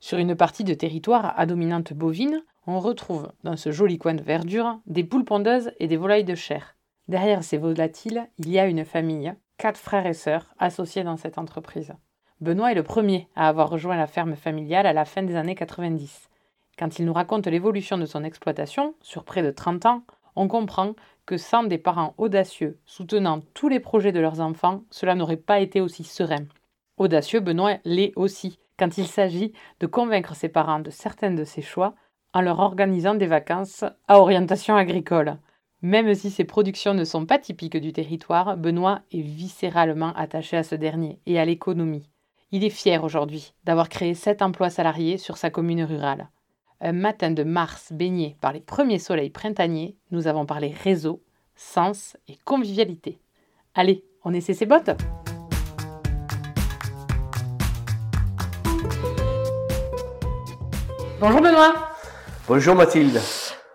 Sur une partie de territoire à dominante bovine, on retrouve, dans ce joli coin de verdure, des poules pondeuses et des volailles de chair. Derrière ces volatiles, il y a une famille, quatre frères et sœurs, associés dans cette entreprise. Benoît est le premier à avoir rejoint la ferme familiale à la fin des années 90. Quand il nous raconte l'évolution de son exploitation, sur près de 30 ans, on comprend que sans des parents audacieux soutenant tous les projets de leurs enfants, cela n'aurait pas été aussi serein. Audacieux, Benoît l'est aussi quand il s'agit de convaincre ses parents de certains de ses choix en leur organisant des vacances à orientation agricole. Même si ses productions ne sont pas typiques du territoire, Benoît est viscéralement attaché à ce dernier et à l'économie. Il est fier aujourd'hui d'avoir créé sept emplois salariés sur sa commune rurale. Un matin de mars baigné par les premiers soleils printaniers, nous avons parlé réseau, sens et convivialité. Allez, on essaie ses bottes Bonjour Benoît. Bonjour Mathilde.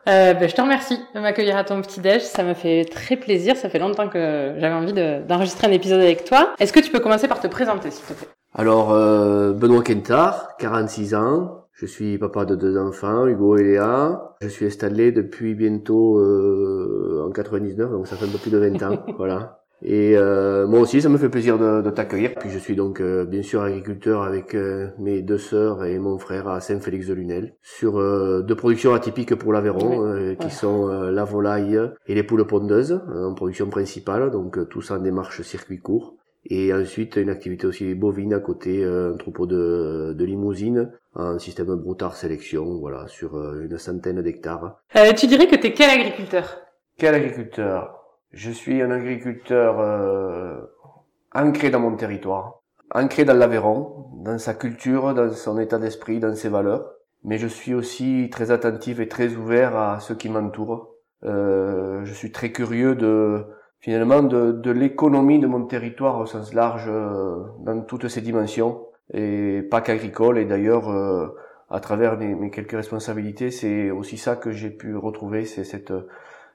Euh, ben, je te remercie de m'accueillir à ton petit-déj. Ça me fait très plaisir. Ça fait longtemps que j'avais envie d'enregistrer un épisode avec toi. Est-ce que tu peux commencer par te présenter, s'il te plaît? Alors, euh, Benoît Kentard, 46 ans. Je suis papa de deux enfants, Hugo et Léa. Je suis installé depuis bientôt euh, en 99, donc ça fait un peu plus de 20 ans. voilà. Et euh, moi aussi, ça me fait plaisir de, de t'accueillir. Puis je suis donc euh, bien sûr agriculteur avec euh, mes deux sœurs et mon frère à Saint-Félix-de-Lunel sur deux productions atypiques pour l'Aveyron, qui sont la volaille et les poules pondeuses en production principale, donc tout ça en démarche circuit court. Et ensuite une activité aussi bovine à côté, un troupeau de, de limousines un système broutard sélection, voilà, sur une centaine d'hectares. tu dirais que tu es quel agriculteur? Quel agriculteur? Je suis un agriculteur euh, ancré dans mon territoire, ancré dans l'Aveyron, dans sa culture, dans son état d'esprit, dans ses valeurs. Mais je suis aussi très attentif et très ouvert à ceux qui m'entourent. Euh, je suis très curieux de finalement de, de l'économie de mon territoire au sens large, euh, dans toutes ses dimensions, et pas qu'agricole. Et d'ailleurs, euh, à travers mes, mes quelques responsabilités, c'est aussi ça que j'ai pu retrouver, c'est cette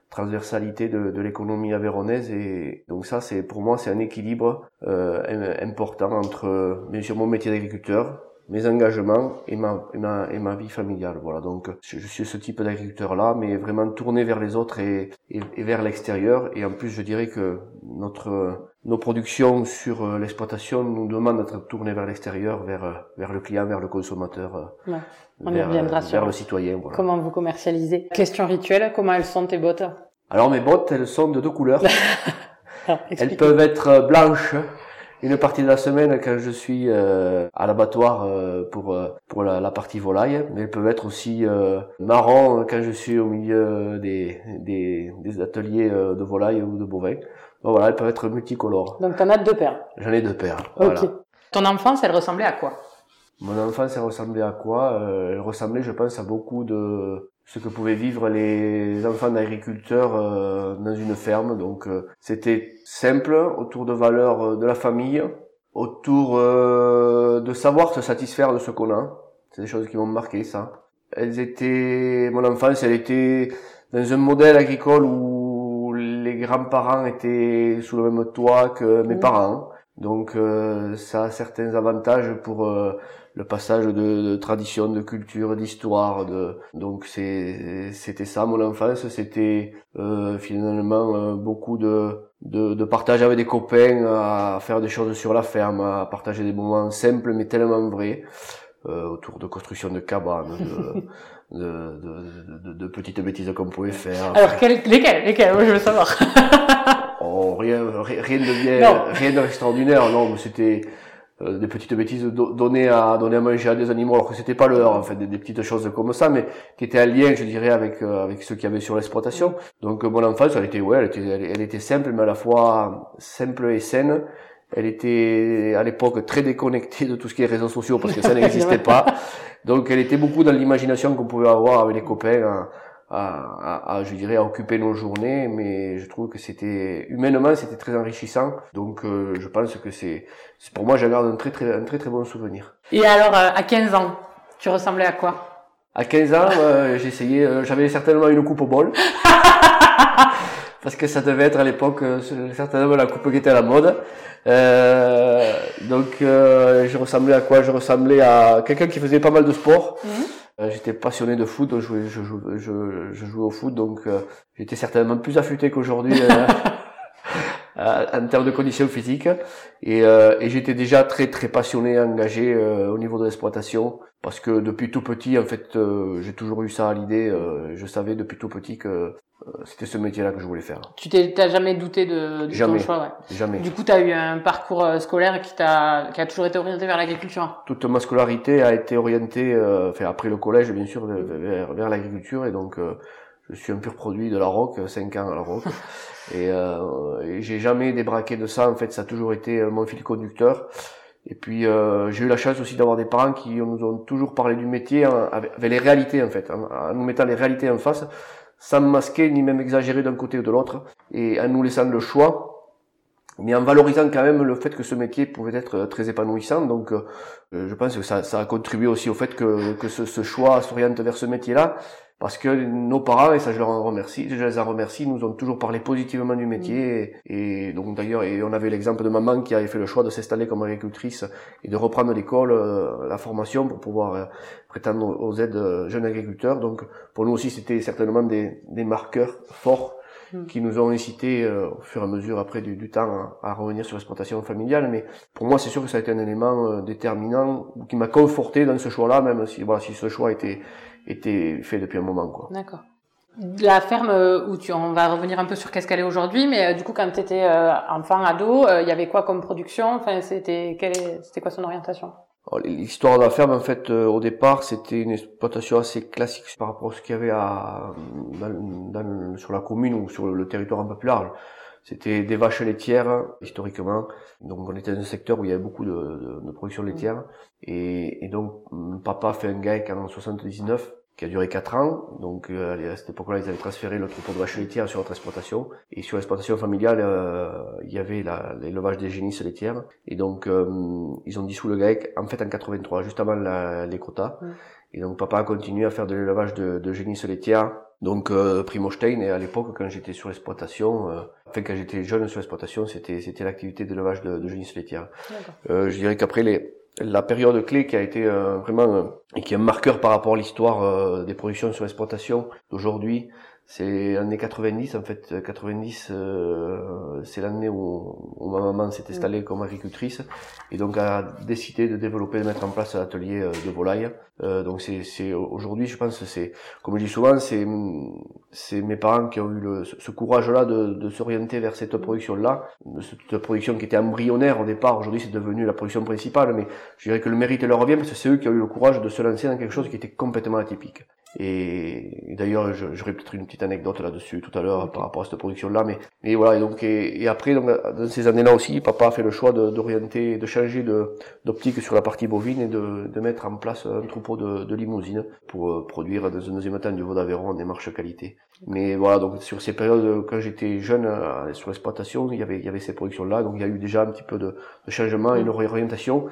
transversalité de, de l'économie avéronaise et donc ça c'est pour moi c'est un équilibre euh, important entre bien sûr mon métier d'agriculteur mes engagements et ma, et ma, et ma vie familiale voilà donc je, suis ce type d'agriculteur là mais vraiment tourné vers les autres et, et, et vers l'extérieur et en plus je dirais que notre nos productions sur euh, l'exploitation nous demandent d'être tournés vers l'extérieur vers euh, vers le client vers le consommateur ouais. On vers, vers le citoyen. Voilà. Comment vous commercialisez? Question rituelle, comment elles sont tes bottes? Alors mes bottes, elles sont de deux couleurs. elles peuvent être blanches une partie de la semaine quand je suis euh, à l'abattoir euh, pour euh, pour la, la, partie volaille, mais elles peuvent être aussi euh, marron quand je suis au milieu des des, des ateliers de volaille ou de bovins. Donc voilà, elles peuvent être multicolores. Donc t'en as deux paires. J'en ai deux paires. Ok. Voilà. Ton enfance, elle ressemblait à quoi? Mon enfance, elle ressemblait à quoi? Euh, Elle ressemblait, je pense, à beaucoup de ce que pouvaient vivre les enfants d'agriculteurs euh, dans une ferme. Donc, euh, c'était simple, autour de valeurs de la famille, autour de savoir se satisfaire de ce qu'on a. C'est des choses qui m'ont marqué, ça. Elles étaient, mon enfance, elle était dans un modèle agricole où les grands-parents étaient sous le même toit que mes mmh. parents. Donc ça a certains avantages pour le passage de, de, tradition, de culture, d'histoire. De... Donc c'était ça mon enfance. C'était euh, finalement euh, beaucoup de, de, de partage avec des copains, à faire des choses sur la ferme, à partager des moments simples mais tellement vrais. Euh, autour de construction de cabanes, de, de, de, de, petites bêtises qu'on pouvait faire. Alors, quelles, lesquelles, lesquelles? Moi, je veux savoir. oh, rien, rien de bien, rien d'extraordinaire, non, c'était, euh, des petites bêtises données à donner à manger à des animaux alors que c'était pas leur en fait des, des, petites choses comme ça mais qui étaient en lien je dirais avec euh, avec ceux qui avaient sur l'exploitation. Donc mon enfance elle était ouais elle était elle, était simple mais à la fois simple et saine. Elle était à l'époque très déconnectée de tout ce qui est réseaux sociaux parce que ça n'existait pas. Donc elle était beaucoup dans l'imagination qu'on pouvait avoir avec les copains à, je dirais, à occuper nos journées, mais je trouve que c'était humainement c'était très enrichissant. Donc euh, je pense que c'est, pour moi, j'en garde un très très un très très bon souvenir. Et alors euh, à 15 ans, tu ressemblais à quoi? À 15 ans, euh, j'essayais, j'avais certainement une coupe au bol. parce que ça devait être à l'époque certainement la coupe qui était à la mode. donc je ressemblais à quoi? Je ressemblais à quelqu'un qui faisait pas mal de sport. Mhm. Euh, j'étais passionné de foot, je je, je, je jouais au foot, donc euh, j'étais certainement plus affûté qu'aujourd'hui euh, en termes de conditions physiques. Et, et j'étais déjà très très passionné, engagé au niveau de l'exploitation, parce que depuis tout petit, en fait, j'ai toujours eu ça à l'idée. je savais depuis tout petit que c'était ce métier-là que je voulais faire. Tu t'as jamais douté de, de ton choix, ouais. Jamais. Du coup, tu as eu un parcours scolaire qui t'a qui a toujours été orienté vers l'agriculture. Toute ma scolarité a été orientée, euh, enfin après le collège, bien sûr, vers, vers l'agriculture et donc euh, je suis un pur produit de la roque, 5 ans à la roque. et, euh, et j'ai jamais débraqué de ça. En fait, ça a toujours été mon fil conducteur. Et puis euh, j'ai eu la chance aussi d'avoir des parents qui nous ont toujours parlé du métier hein, avec, les réalités en fait, en, nous mettant les réalités en face sans masquer ni même exagérer d'un côté ou de l'autre, et en nous laissant le choix, mais en valorisant quand même le fait que ce métier pouvait être très épanouissant. Donc euh, je pense que ça, ça a contribué aussi au fait que, que ce, ce choix s'oriente vers ce métier-là parce que nos parents, et ça je leur en remercie, je les en remercie, nous ont toujours parlé positivement du métier, et, donc d'ailleurs, et on avait l'exemple de maman qui avait fait le choix de s'installer comme agricultrice et de reprendre l'école, euh, la formation pour pouvoir euh, prétendre aux aides euh, jeunes agriculteurs. Donc pour nous aussi, c'était certainement des, des marqueurs forts mm. qui nous ont incité au fur et à mesure après du, du temps à, revenir sur l'exploitation familiale. Mais pour moi, c'est sûr que ça a été un élément déterminant qui m'a conforté dans ce choix-là, même si voilà, si ce choix était était fait depuis un moment. quoi. D'accord. La ferme euh, où tu, on va revenir un peu sur qu'est-ce qu'elle est aujourd'hui, mais euh, du coup quand tu étais euh, enfant, ado, il y avait quoi comme production? Enfin, c'était c'était quoi son orientation? L'histoire de la ferme, en fait, au départ, c'était une exploitation assez classique par rapport à ce qu'il y avait à, sur la commune ou sur le territoire un peu plus large. C'était des vaches laitières, historiquement. Donc, on était dans un secteur où il y avait beaucoup de, de, de production laitière. Et, et, donc, papa fait un GAEC en 79 qui a duré 4 ans. Donc euh, à cette époque-là, ils avaient transféré le troupeau de vaches laitières sur notre exploitation. Et sur l'exploitation familiale, euh, il y avait l'élevage des génisses laitières. Et donc euh, ils ont dissous le GAEC en fait en 83, juste avant les quotas. Et donc papa a continué à faire de l'élevage de, de génisses laitières. Donc euh, Primostein, et à l'époque quand j'étais sur l'exploitation, enfin quand j'étais jeune sur l'exploitation, c'était c'était l'activité d'élevage de, de génisses laitières. je dirais qu'après les la période clé qui a été euh, vraiment euh, et qui est un marqueur par rapport à l'histoire euh, des productions sur l'exploitation d'aujourd'hui, c'est l'année 90 en fait. 90 euh, c'est l'année où, où, ma maman s'est installée comme agricultrice et donc a décidé de développer de mettre en place un atelier euh, de volaille. Euh, donc c'est c'est aujourd'hui je pense c'est comme je dis souvent c'est c'est mes parents qui ont eu le, ce courage là de, de s'orienter vers cette production là cette production qui était embryonnaire au départ. Aujourd'hui c'est devenu la production principale mais je dirais que le mérite leur revient parce que c'est eux qui ont eu le courage de se lancer dans quelque chose qui était complètement atypique et, d'ailleurs, j'aurais peut-être une petite anecdote là-dessus tout à l'heure par rapport à cette production-là. Mais, mais voilà, et donc et, après, donc, dans ces années-là aussi, papa a fait le choix d'orienter, de, changer d'optique sur la partie bovine et de, de mettre en place un troupeau de, de limousines pour euh, produire dans un deuxième temps du veau d'Aveyron des marches qualité. Mais voilà, donc sur ces périodes, quand j'étais jeune euh, sur l'exploitation, il y avait, il y avait ces productions-là, donc il y a eu déjà un petit peu de, de changement et une réorientation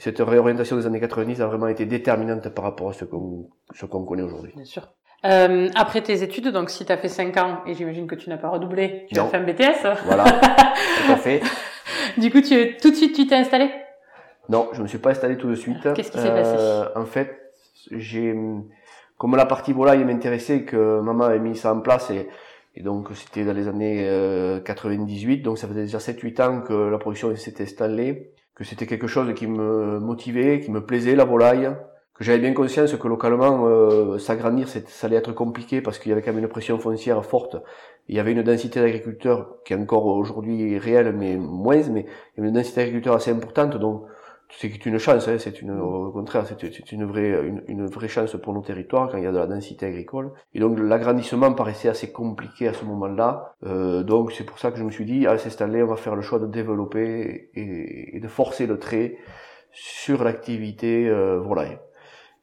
cette réorientation des années 90 a vraiment été déterminante par rapport à ce qu'on ce qu'on connaît aujourd'hui. Bien sûr. Euh, après tes études, donc si tu as fait 5 ans, et j'imagine que tu n'as pas redoublé, tu as fait un BTS Voilà, tout à fait. Du coup, tu, tout de suite, tu t'es installé? Non, je me suis pas installé tout de suite. Qu'est-ce qui s'est passé? Euh, En fait, j'ai, comme la partie volaille m'intéressait, que maman avait mis ça en place, et, et donc c'était dans les années 98, euh, donc ça faisait déjà 7-8 ans que la production s'était installée que c'était quelque chose qui me motivait, qui me plaisait, la volaille, que j'avais bien conscience que localement, euh, s'agrandir, ça allait être compliqué parce qu'il y avait quand même une pression foncière forte. Il y avait une densité d'agriculteurs qui est encore aujourd'hui réelle, mais moins, mais il y avait une densité d'agriculteurs assez importante, donc c'est une chance, hein, c'est une, au contraire, c'est une vraie, une, une, vraie chance pour nos territoires quand il y a de la densité agricole. Et donc l'agrandissement paraissait assez compliqué à ce moment-là. Euh, donc c'est pour ça que je me suis dit, à s'installer, on va faire le choix de développer et, et de forcer le trait sur l'activité euh, volaille.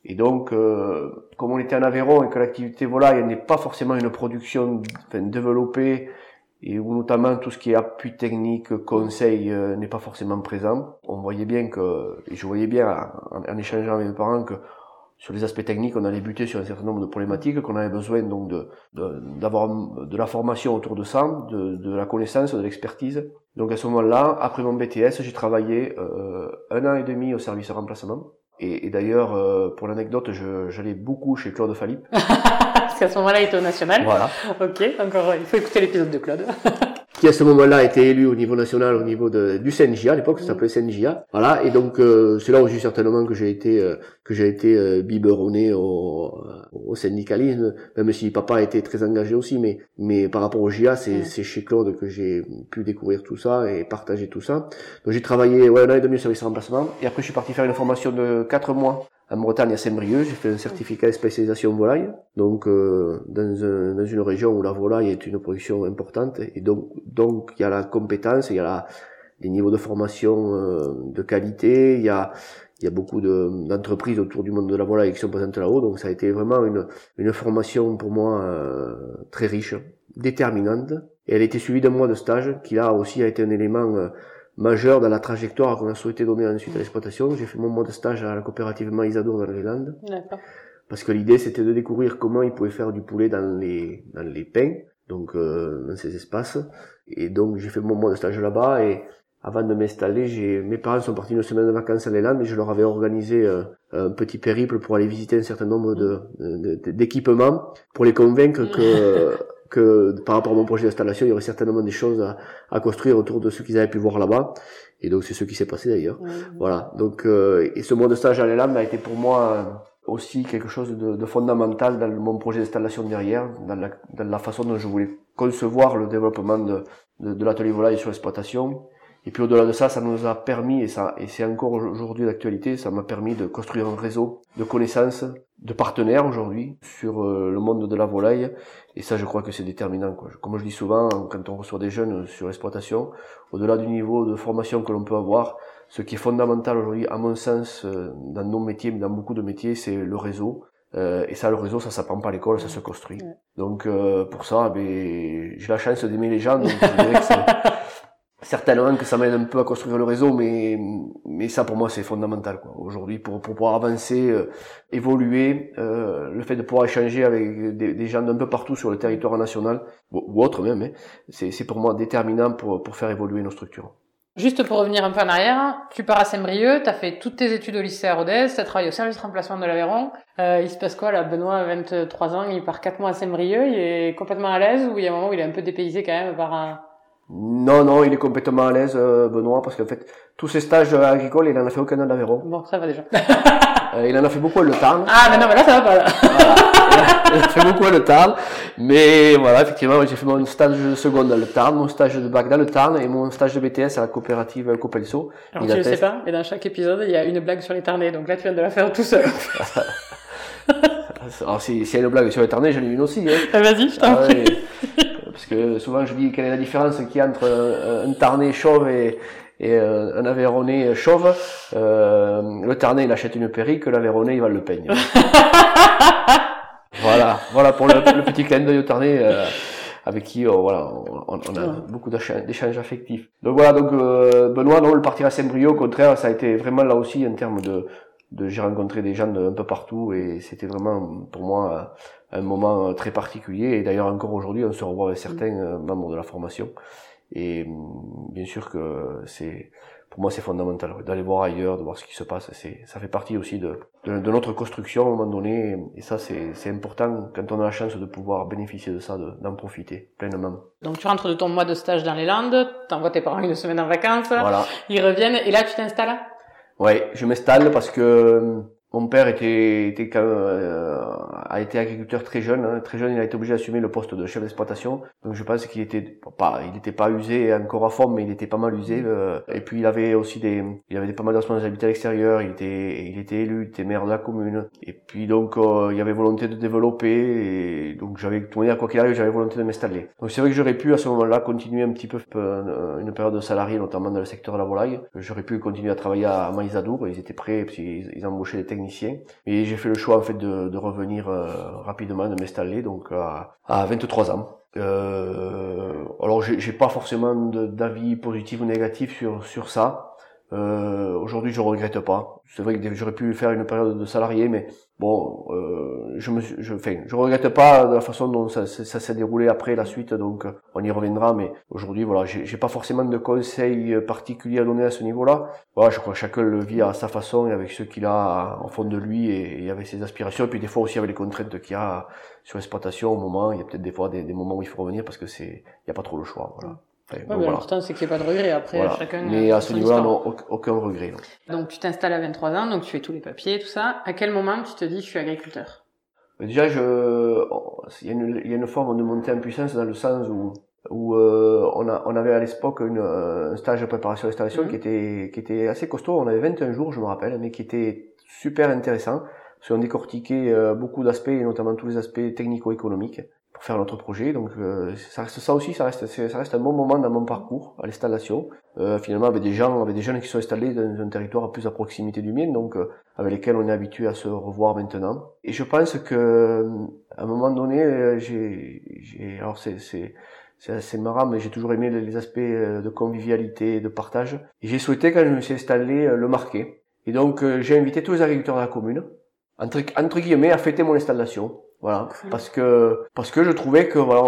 Et donc, euh, comme on était en Aveyron et que l'activité volaille n'est pas forcément une production enfin, développée et où notamment tout ce qui est appui technique, conseil euh, n'est pas forcément présent. On voyait bien que, et je voyais bien en, échangeant avec mes parents que sur les aspects techniques, on allait buter sur un certain nombre de problématiques, qu'on avait besoin donc de d'avoir de, la formation autour de ça, de, de la connaissance, de l'expertise. Donc à ce moment-là, après mon BTS, j'ai travaillé euh, un an et demi au service remplacement. Et, et d'ailleurs, euh, pour l'anecdote, j'allais beaucoup chez Claude Philippe. Parce qu'à ce moment-là, il était au national. Voilà. Ok, encore, il faut écouter l'épisode de Claude. qui à ce moment-là a été élu au niveau national, au niveau de, du CNJA, à l'époque ça s'appelait CNJA. Voilà, et donc euh, c'est là aussi certainement que j'ai été euh, que j'ai été euh, biberonné au, au, syndicalisme, même si papa été très engagé aussi, mais mais par rapport au JA, c'est mm. chez Claude que j'ai pu découvrir tout ça et partager tout ça. Donc j'ai travaillé ouais, un an et demi au service remplacement, et après je suis parti faire une formation de quatre mois en Bretagne, à Saint-Brieuc, j'ai fait un certificat de spécialisation volaille. Donc, euh, dans, un, dans, une région où la volaille est une production importante, et donc, donc il y a la compétence, il y a la, les niveaux de formation euh, de qualité, il y a, il y a beaucoup d'entreprises autour du monde de la volaille qui sont présentes là-haut. Donc, ça a été vraiment une, une formation pour moi euh, très riche, déterminante. Et elle a été suivie d'un mois de stage, qui là aussi a été un élément majeur dans la trajectoire qu'on a souhaité donner ensuite à l'exploitation. J'ai fait mon mois de stage à la coopérative Maïsadour dans les Landes. Parce que l'idée c'était de découvrir comment ils pouvaient faire du poulet dans les dans les pains, donc euh, dans ces espaces. Et donc j'ai fait mon mois de stage là-bas et avant de m'installer, j'ai mes parents sont partis une semaine de vacances dans les Landes et je leur avais organisé euh, un petit périple pour aller visiter un certain nombre de d'équipements pour les convaincre que que par rapport à mon projet d'installation, il y aurait certainement des choses à, à construire autour de ce qu'ils avaient pu voir là-bas. Et donc c'est ce qui s'est passé d'ailleurs. Voilà. Donc euh, et ce mois de stage à l'ELAM a été pour moi euh, aussi quelque chose de, de fondamental dans mon projet d'installation derrière, dans la, dans la, façon dont je voulais concevoir le développement de, de, de l'atelier volaille sur l'exploitation et puis au-delà de ça, ça nous a permis, et, ça, et c'est encore aujourd'hui d'actualité, ça m'a permis de construire un réseau de connaissances, de partenaires aujourd'hui sur euh, le monde de la volaille. Et ça, je crois que c'est déterminant. Quoi. Comme je dis souvent, quand on reçoit des jeunes sur l'exploitation, au-delà du niveau de formation que l'on peut avoir, ce qui est fondamental aujourd'hui, à mon sens, euh, dans nos métiers, mais dans beaucoup de métiers, c'est le réseau. Euh, et ça, le réseau, ça s'apprend pas à l'école, ça se construit. Donc pour ça, ben, j'ai la chance d'aimer les gens. Donc je dirais que certainement que ça m'aide un peu à construire le réseau, mais mais ça pour moi c'est fondamental quoi. Aujourd'hui pour pour pouvoir avancer, euh, évoluer, euh, le fait de pouvoir échanger avec des, des gens d'un peu partout sur le territoire national ou, autre même, hein, c'est pour moi déterminant pour pour faire évoluer nos structures. Juste pour revenir un peu en arrière, tu pars à Saint-Brieuc, tu as fait toutes tes études au lycée à Rodez, tu as travaillé au service remplacement de l'Aveyron. Euh, il se passe quoi là? Benoît, 23 ans, il part 4 mois à Saint-Brieuc, il est complètement à l'aise ou il y a un moment où il est un peu dépaysé quand même par un non, non, il est complètement à l'aise, euh, Benoît, parce qu'en fait, tous ses stages agricoles, il en a fait aucun en Aveyron. Bon, ça va déjà. euh, il en a fait beaucoup à Le Tarn. Ah, mais non, mais là, ça va pas, là. il a fait beaucoup à Le Tarn. Mais voilà, effectivement, j'ai fait mon stage de seconde à Le Tarn, mon stage de bac dans Le Tarn et mon stage de BTS à la coopérative Copelso. Alors, tu ne sais pas, mais dans chaque épisode, il y a une blague sur les Tarnais, donc là, tu viens de la faire tout seul. Alors, s'il y a une blague sur les Tarnais, j'en ai une aussi. Hein. Ah, vas-y, je t'en ah, prie parce que souvent je dis quelle est la différence qu'il y a entre un, Tarnais chauve et, et un Aveyronais chauve? Euh, le Tarnais il achète une perruque, l'Aveyronais il va le peigne. voilà, voilà pour le, petit clin d'œil au Tarnais. Euh, avec qui oh, voilà, on, a beaucoup d'échanges affectifs. Donc voilà, donc euh, Benoît, non, le partir à Saint-Brieuc, au contraire, ça a été vraiment là aussi en termes de, de j'ai rencontré des gens de un peu partout et c'était vraiment pour moi un moment euh, très particulier. Et d'ailleurs, encore aujourd'hui, on se revoit avec certains euh, membres de la formation. Et mm, bien sûr que c'est, pour moi, c'est fondamental d'aller voir ailleurs, de voir ce qui se passe. C'est, ça fait partie aussi de, de, de, notre construction à un moment donné. Et ça, c'est, c'est important quand on a la chance de pouvoir bénéficier de ça, d'en profiter pleinement. Donc, tu rentres de ton mois de stage dans les Landes, t'envoies tes parents une semaine en vacances. Voilà. Ils reviennent et là, tu t'installes? Ouais, je m'installe parce que Mon père était, était quand euh, a été agriculteur très jeune. Hein. Très jeune, il a été obligé d'assumer le poste de chef d'exploitation. Donc je pense qu'il était pas, il n'était pas usé encore à fond, mais il était pas mal usé. Euh. et puis il avait aussi des, il avait des, pas mal de à l'extérieur. Il était, il était élu, il était maire de la commune. Et puis donc euh, il avait volonté de développer. Et donc j'avais, tout dire quoi qu'il arrive, j'avais volonté de m'installer. Donc c'est vrai que j'aurais pu à ce moment-là continuer un petit peu une période de salarié, notamment dans le secteur de la volaille. J'aurais pu continuer à travailler à Maïsadour. Ils étaient prêts, ils, ils embauchaient des et j'ai fait le choix en fait de, revenir euh, rapidement, de m'installer donc à, à 23 ans. Euh, alors j'ai pas forcément d'avis positif ou négatif sur sur ça. Euh, Aujourd'hui, je regrette pas. C'est vrai que j'aurais pu faire une période de salarié, mais bon, euh, je me, je, enfin, je regrette pas de la façon dont ça, s'est déroulé après la suite, donc on y reviendra. Mais aujourd'hui, voilà, j'ai pas forcément de conseils particuliers à donner à ce niveau-là. Voilà, je crois que chacun le vit à sa façon et avec ce qu'il a en fond de lui et, avec ses aspirations. Et puis des fois aussi avec les contraintes qu'il y a sur l'exploitation au moment. Il y a peut-être des fois des, des, moments où il faut revenir parce que c'est, il y a pas trop le choix. Voilà. Ouais, L'important, c'est qu'il n'y ait pas de regret. Après, chacun. Mais à ce niveau-là, non, aucun regret. Donc, tu t'installes à 23 ans, donc tu fais tous les papiers, tout ça. À quel moment tu te dis, je suis agriculteur? Déjà, je, il y, a une, il y a une forme de montée en puissance dans le sens où, où euh, on, a, on avait à l'époque un stage de préparation d'installation mhm. qui était qui était assez costaud. On avait 21 jours, je me rappelle, mais qui était super intéressant. Parce qu'on décortiquait euh, beaucoup d'aspects, et notamment tous les aspects technico-économiques pour faire notre projet. Donc euh, ça reste ça aussi, ça reste ça reste un bon moment dans mon parcours à l'installation. Euh, finalement avec des gens, avec des jeunes qui sont installés dans un territoire plus à proximité du mien, donc euh, avec lesquels on est habitué à se revoir maintenant. Et je pense que à un moment donné, j'ai, j'ai alors c'est c'est c'est assez marrant, mais j'ai toujours aimé les aspects de convivialité de partage. Et j'ai souhaité, quand je me suis installé, le marquer. Et donc, j'ai invité tous les agriculteurs de la commune, entre guillemets, à fêter mon installation. Voilà, parce que parce que je trouvais que voilà,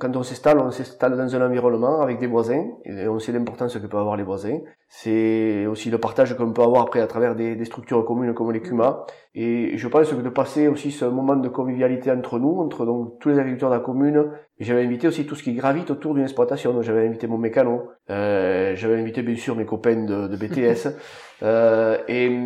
quand on s'installe, on s'installe dans un environnement avec des voisins et on sait l'importance que peuvent avoir les voisins. C'est aussi le partage qu'on peut avoir après à travers des, des structures communes comme les CUMA. Et je pense que de passer aussi ce moment de convivialité entre nous, entre donc tous les agriculteurs de la commune, j'avais invité aussi tout ce qui gravite autour d'une exploitation. Donc j'avais invité mon mécano, euh, j'avais invité bien sûr mes copains de, de BTS. euh, et,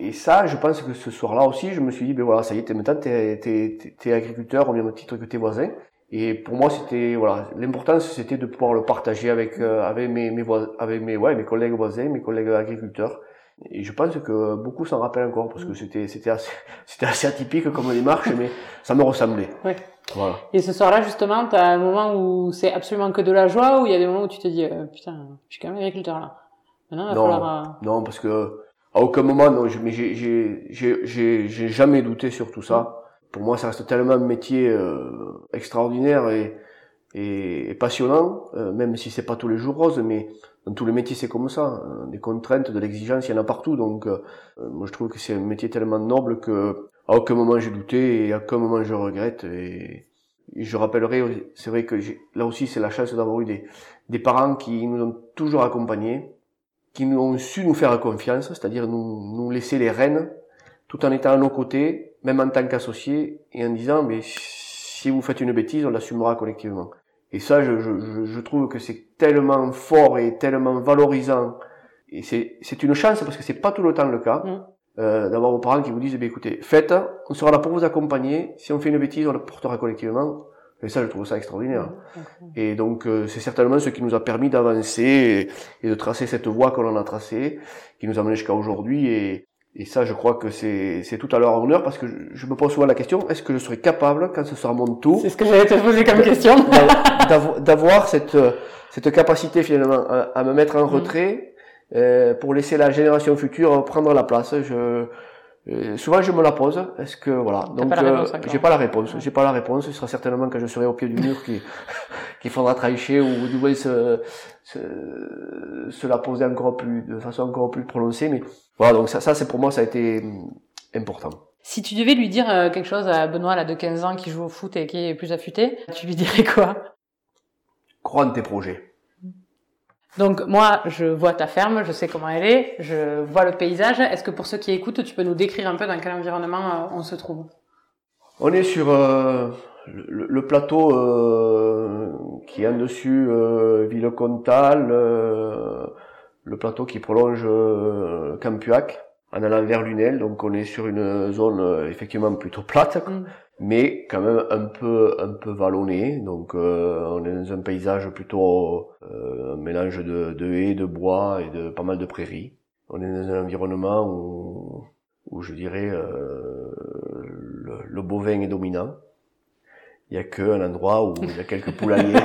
et ça, je pense que ce soir-là aussi, je me suis dit, ben voilà, ça y est, maintenant t'es, t'es agriculteur au même titre que tes voisins. Et pour moi, c'était voilà, l'importance c'était de pouvoir le partager avec euh, avec mes mes voisins, avec mes ouais mes collègues voisins, mes collègues agriculteurs. Et je pense que beaucoup s'en rappellent encore parce que c'était c'était assez c'était assez atypique comme démarche, mais ça me ressemblait. Ouais. Voilà. Et ce soir-là, justement, t'as un moment où c'est absolument que de la joie, ou il y a des moments où tu te dis euh, putain, je suis quand même agriculteur là. Maintenant, il va non, falloir. Euh, non, parce que à aucun moment, non, mais j'ai j'ai j'ai j'ai jamais douté sur tout ça pour moi, ça reste tellement un métier euh, extraordinaire et, et, passionnant, euh, même si c'est pas tous les jours rose, mais dans tous les métiers c'est comme ça. Hein. Des contraintes, de l'exigence, il y en a partout. Donc, euh, moi, je trouve que c'est un métier tellement noble que à aucun moment j'ai douté et à aucun moment je regrette. Et, je rappellerai, c'est vrai que là aussi, c'est la chance d'avoir eu des, des parents qui nous ont toujours accompagnés, qui nous ont su nous faire confiance, c'est-à-dire nous, nous laisser les rênes, tout en étant à nos côtés, même en tant qu'associé, et en disant, mais si vous faites une bêtise, on l'assumera collectivement. Et ça, je, je, je trouve que c'est tellement fort et tellement valorisant. Et c'est, c'est une chance parce que c'est pas tout le temps le cas. Mm. Euh, d'avoir vos parents qui vous disent, eh écoutez, faites, on sera là pour vous accompagner. Si on fait une bêtise, on la portera collectivement. Et ça, je trouve ça extraordinaire. Mm. Et donc, euh, c'est certainement ce qui nous a permis d'avancer et, et, de tracer cette voie qu'on en a tracée, qui nous a mené jusqu'à aujourd'hui. Et, et ça, je crois que c'est, c'est tout à leur honneur parce que je, me pose souvent la question, est-ce que je serai capable, quand ce sera mon tour... C'est ce que j'allais te poser comme question. d'avoir cette, cette capacité finalement à, me mettre en mm. retrait euh, pour laisser la génération future prendre la place. Je, euh, souvent je me la pose. Est-ce que voilà donc euh, j'ai pas la réponse. J'ai pas la réponse. Ce sera certainement quand je serai au pied du mur qui qu'il faudra trancher ou du moins se, se, se la poser encore plus de façon encore plus prononcée. Mais voilà donc ça ça c'est pour moi ça a été hum, important. Si tu devais lui dire euh, quelque chose à Benoît là de 15 ans qui joue au foot et qui est plus affûté, tu lui dirais quoi? Crois en tes projets. Donc moi, je vois ta ferme, je sais comment elle est, je vois le paysage. Est-ce que pour ceux qui écoutent, tu peux nous décrire un peu dans quel environnement euh, on se trouve? On est sur euh, le, plateau euh, qui est en dessus euh, Villecontal, le plateau qui prolonge Campuac. en allant vers Lunel. Donc on est sur une zone euh, effectivement plutôt plate, Mm. mais quand même un peu un peu vallonnée. Donc euh, on est dans un paysage plutôt euh, un mélange de, de haies, de bois et de pas mal de prairies. On est dans un environnement où, où je dirais euh, le, le bovin est dominant. Il y a que un endroit où il y a quelques poulaillers.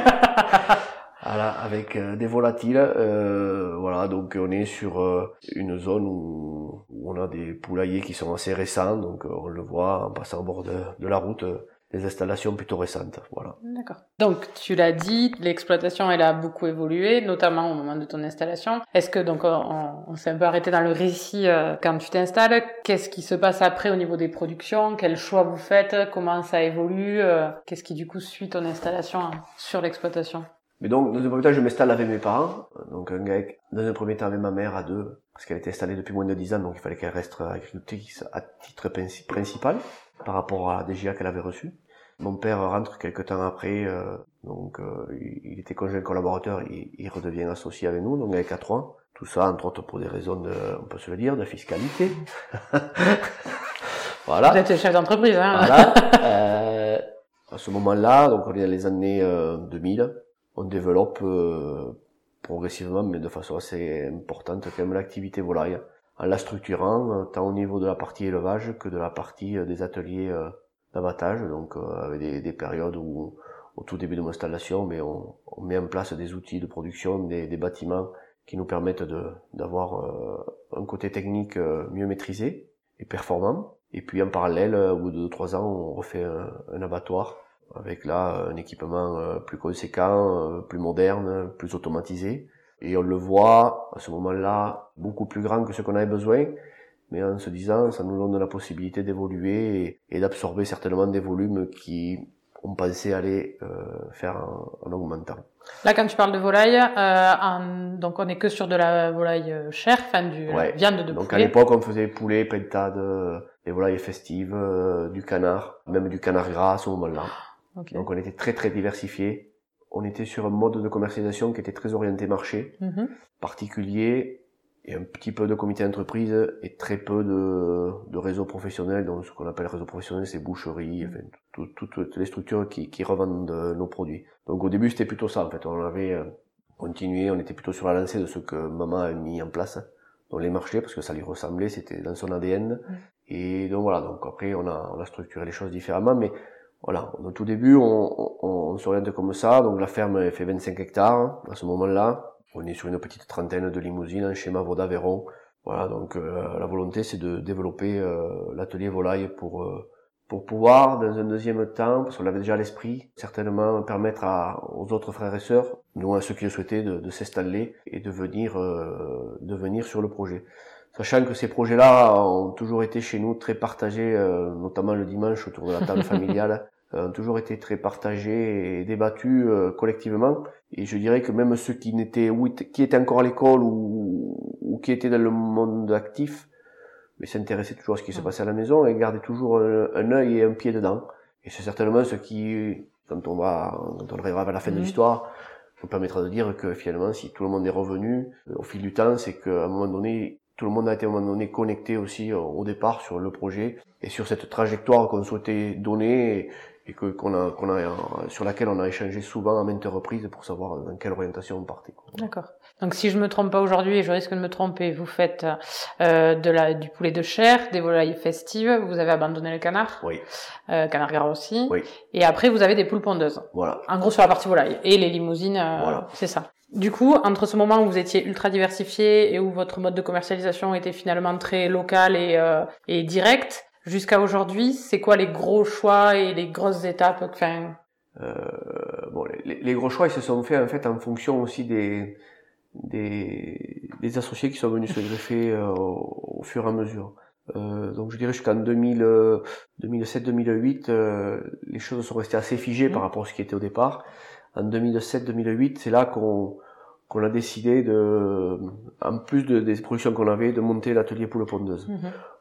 Voilà, avec euh, des volatiles. euh, voilà, donc on est sur euh, une zone où, où on a des poulaillers qui sont assez récents, donc euh, on le voit en passant au bord de, de la route, des installations plutôt récentes. Voilà. D'accord. Donc, tu l'as dit, l'exploitation, elle a beaucoup évolué, notamment au moment de ton installation. Est-ce que, donc, on, on s'est un peu arrêté dans le récit euh, quand tu t'installes? Qu'est-ce qui se passe après au niveau des productions? Quels choix vous faites? Comment ça évolue euh, Qu'est-ce qui, du coup, suit ton installation hein, sur l'exploitation? Mais donc, dans un premier temps, je m'installe avec mes parents. Donc, un gars, dans un premier temps avec ma mère à deux, parce qu'elle était installée depuis moins de 10 ans, donc il fallait qu'elle reste agricultrice à titre princi- principal, par rapport à la DGA qu'elle avait reçue. Mon père rentre quelques temps après, euh, donc euh, il était conjoint collaborateur, il, il redevient associé avec nous, donc avec A3. Tout ça, entre autres, pour des raisons de, on peut se le dire, de fiscalité. voilà. Vous êtes chef d'entreprise, hein Voilà. Euh, à ce moment-là, donc on est dans les années euh, 2000, on développe euh, progressivement, mais de façon assez importante, quand même l'activité volaille, en la structurant euh, tant au niveau de la partie élevage que de la partie euh, des ateliers d'abattage, donc avec des, des périodes où, au tout début de mon installation, mais on, on met en place des outils de production, des, des bâtiments qui nous permettent d'avoir un côté technique mieux maîtrisé et performant. Et puis en parallèle, au bout de 2-3 ans, on refait un, un abattoir avec là un équipement euh, plus conséquent, euh, plus moderne, plus automatisé. Et on le voit à ce moment-là beaucoup plus grand que ce qu'on avait besoin, mais en se disant ça nous donne la possibilité d'évoluer et, et d'absorber certainement des volumes qui on pensait aller euh, faire en, en augmentant. Là, quand tu parles de volaille, euh, en- donc on est que sur de la volaille euh, chair, enfin du Ouais. viande de Donc à poulet. l'époque, on faisait poulet, pentade, euh, des volailles festives, euh, du canard, même du canard gras à ce moment-là. Donc on était très très diversifié. On était sur un mode de commercialisation qui était très orienté marché, Mhm. particulier, et un petit peu de comité d'entreprise et très peu de, de réseaux professionnels. Donc ce qu'on appelle réseau professionnel, c'est boucherie, enfin, tout- tout- toutes les structures qui, qui revendent euh, nos produits. Donc au début, c'était plutôt ça. En fait, on avait euh, continué, on était plutôt sur la lancée de ce que maman a mis en place dans les marchés parce que ça lui ressemblait, c'était dans son ADN. Et donc voilà, donc après on a, on a structuré les choses différemment, mais voilà, au tout début on, on, on s'oriente comme ça, donc la ferme fait 25 hectares à ce moment-là, on est sur une petite trentaine de limousines, un schéma Vaud-Aveyron, voilà, donc euh, la volonté c'est de développer euh, l'atelier volaille pour euh, pour pouvoir dans un deuxième temps, parce qu'on l'avait déjà à l'esprit, certainement permettre à, aux autres frères et sœurs, nous à ceux qui le souhaitaient, de, de s'installer et de venir, euh, de venir sur le projet. Sachant que ces projets-là ont toujours été chez nous très partagés, euh, notamment le dimanche autour de la table familiale, euh, ont toujours été très partagés et débattus euh, collectivement. Et je dirais que même ceux qui n'étaient qui étaient encore à l'école ou, ou qui étaient dans le monde actif, mais s'intéressaient toujours à ce qui se passait à la maison et gardaient toujours un, un œil et un pied dedans. Et c'est certainement ce qui, quand on va, quand on arrivera à la fin de l'histoire, nous permettra de dire que finalement, si tout le monde est revenu euh, au fil du temps, c'est qu'à un moment donné, tout le monde a été à un moment donné connecté aussi euh, au départ sur le projet et sur cette trajectoire qu'on souhaitait donner et, que qu'on a, qu'on a, euh, sur laquelle on a échangé souvent à maintes reprises pour savoir dans quelle orientation on partait. D'accord. Donc si je me trompe pas aujourd'hui, et je risque de me tromper, vous faites euh, de la, du poulet de chair, des volailles festives, vous avez abandonné le canard, Oui, euh, canard gras aussi, Oui. et après vous avez des poules pondeuses. voilà. En gros sur la partie volaille. Et les limousines, euh, Voilà. c'est ça. Du coup, entre ce moment où vous étiez ultra diversifié et où votre mode de commercialisation était finalement très local et, euh, et direct, jusqu'à aujourd'hui, c'est quoi les gros choix et les grosses étapes enfin, Euh, bon, les, les gros choix, ils se sont faits en fait en fonction aussi des des, des associés qui sont venus se greffer euh, au, au fur et à mesure. Euh, donc je dirais jusqu'en 2000, euh, 2007-2008, euh, les choses sont restées assez figées par Mhm. rapport à ce qui était au départ. En 2007-2008, c'est là qu'on qu'on a décidé de, en plus de, des productions qu'on avait, de monter l'atelier poule pondeuse.